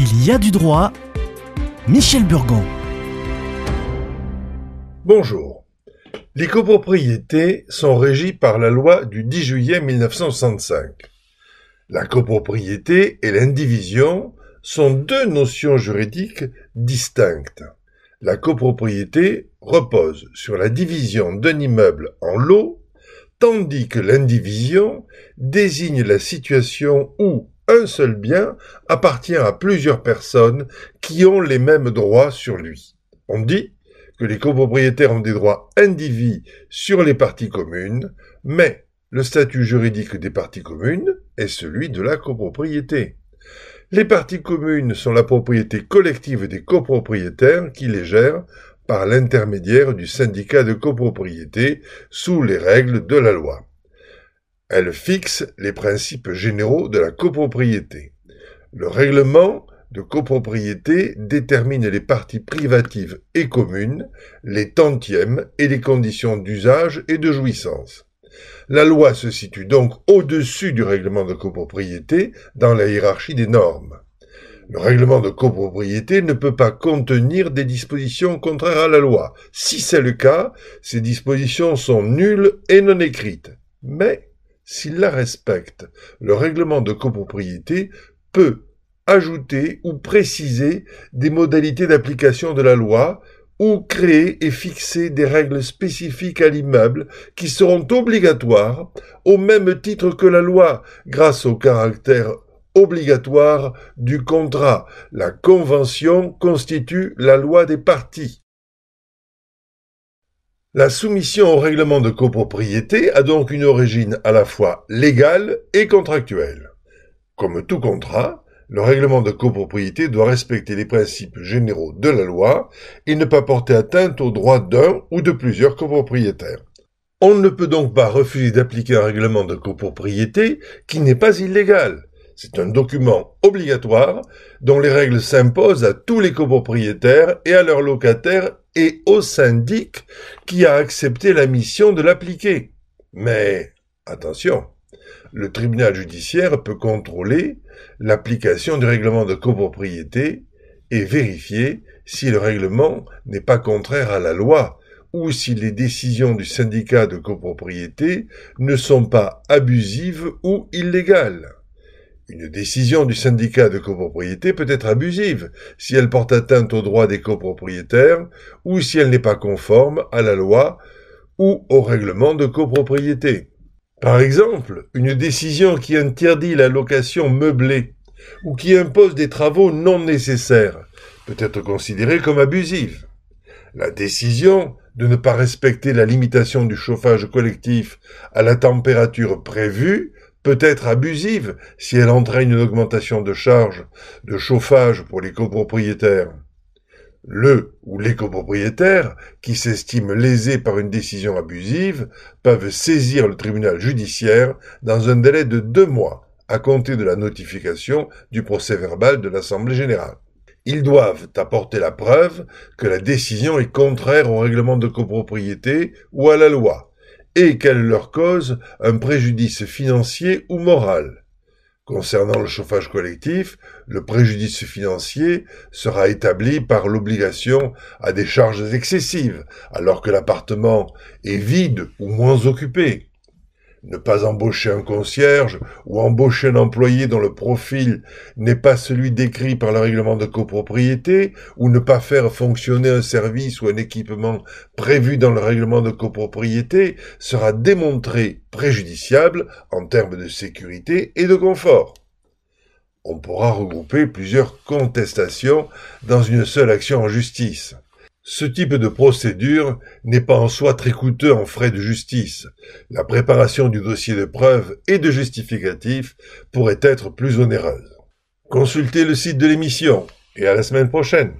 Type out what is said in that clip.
Il y a du droit. Michel Burgon. Bonjour. Les copropriétés sont régies par la loi du 10 juillet 1965. La copropriété et l'indivision sont deux notions juridiques distinctes. La copropriété repose sur la division d'un immeuble en lots, tandis que l'indivision désigne la situation où un seul bien appartient à plusieurs personnes qui ont les mêmes droits sur lui. On dit que les copropriétaires ont des droits indivis sur les parties communes, mais le statut juridique des parties communes est celui de la copropriété. Les parties communes sont la propriété collective des copropriétaires qui les gèrent par l'intermédiaire du syndicat de copropriété sous les règles de la loi. Elle fixe les principes généraux de la copropriété. Le règlement de copropriété détermine les parties privatives et communes, les tantièmes et les conditions d'usage et de jouissance. La loi se situe donc au-dessus du règlement de copropriété dans la hiérarchie des normes. Le règlement de copropriété ne peut pas contenir des dispositions contraires à la loi. Si c'est le cas, ces dispositions sont nulles et non écrites. Mais s'il la respecte, le règlement de copropriété peut ajouter ou préciser des modalités d'application de la loi ou créer et fixer des règles spécifiques à l'immeuble qui seront obligatoires au même titre que la loi grâce au caractère obligatoire du contrat. La convention constitue la loi des parties. La soumission au règlement de copropriété a donc une origine à la fois légale et contractuelle. Comme tout contrat, le règlement de copropriété doit respecter les principes généraux de la loi et ne pas porter atteinte aux droits d'un ou de plusieurs copropriétaires. On ne peut donc pas refuser d'appliquer un règlement de copropriété qui n'est pas illégal. C'est un document obligatoire dont les règles s'imposent à tous les copropriétaires et à leurs locataires et au syndic qui a accepté la mission de l'appliquer. Mais attention, le tribunal judiciaire peut contrôler l'application du règlement de copropriété et vérifier si le règlement n'est pas contraire à la loi ou si les décisions du syndicat de copropriété ne sont pas abusives ou illégales. Une décision du syndicat de copropriété peut être abusive si elle porte atteinte aux droits des copropriétaires ou si elle n'est pas conforme à la loi ou au règlement de copropriété. Par exemple, une décision qui interdit la location meublée ou qui impose des travaux non nécessaires peut être considérée comme abusive. La décision de ne pas respecter la limitation du chauffage collectif à la température prévue peut être abusive si elle entraîne une augmentation de charges de chauffage pour les copropriétaires. Le ou les copropriétaires, qui s'estiment lésés par une décision abusive, peuvent saisir le tribunal judiciaire dans un délai de deux mois à compter de la notification du procès verbal de l'Assemblée générale. Ils doivent apporter la preuve que la décision est contraire au règlement de copropriété ou à la loi, et qu'elle leur cause un préjudice financier ou moral. Concernant le chauffage collectif, le préjudice financier sera établi par l'obligation à des charges excessives, alors que l'appartement est vide ou moins occupé. Ne pas embaucher un concierge ou embaucher un employé dont le profil n'est pas celui décrit par le règlement de copropriété, ou ne pas faire fonctionner un service ou un équipement prévu dans le règlement de copropriété sera démontré préjudiciable en termes de sécurité et de confort. On pourra regrouper plusieurs contestations dans une seule action en justice. Ce type de procédure n'est pas en soi très coûteux en frais de justice. La préparation du dossier de preuve et de justificatif pourrait être plus onéreuse. Consultez le site de l'émission et à la semaine prochaine.